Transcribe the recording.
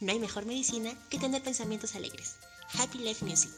No hay mejor medicina que tener pensamientos alegres. Happy Life Music.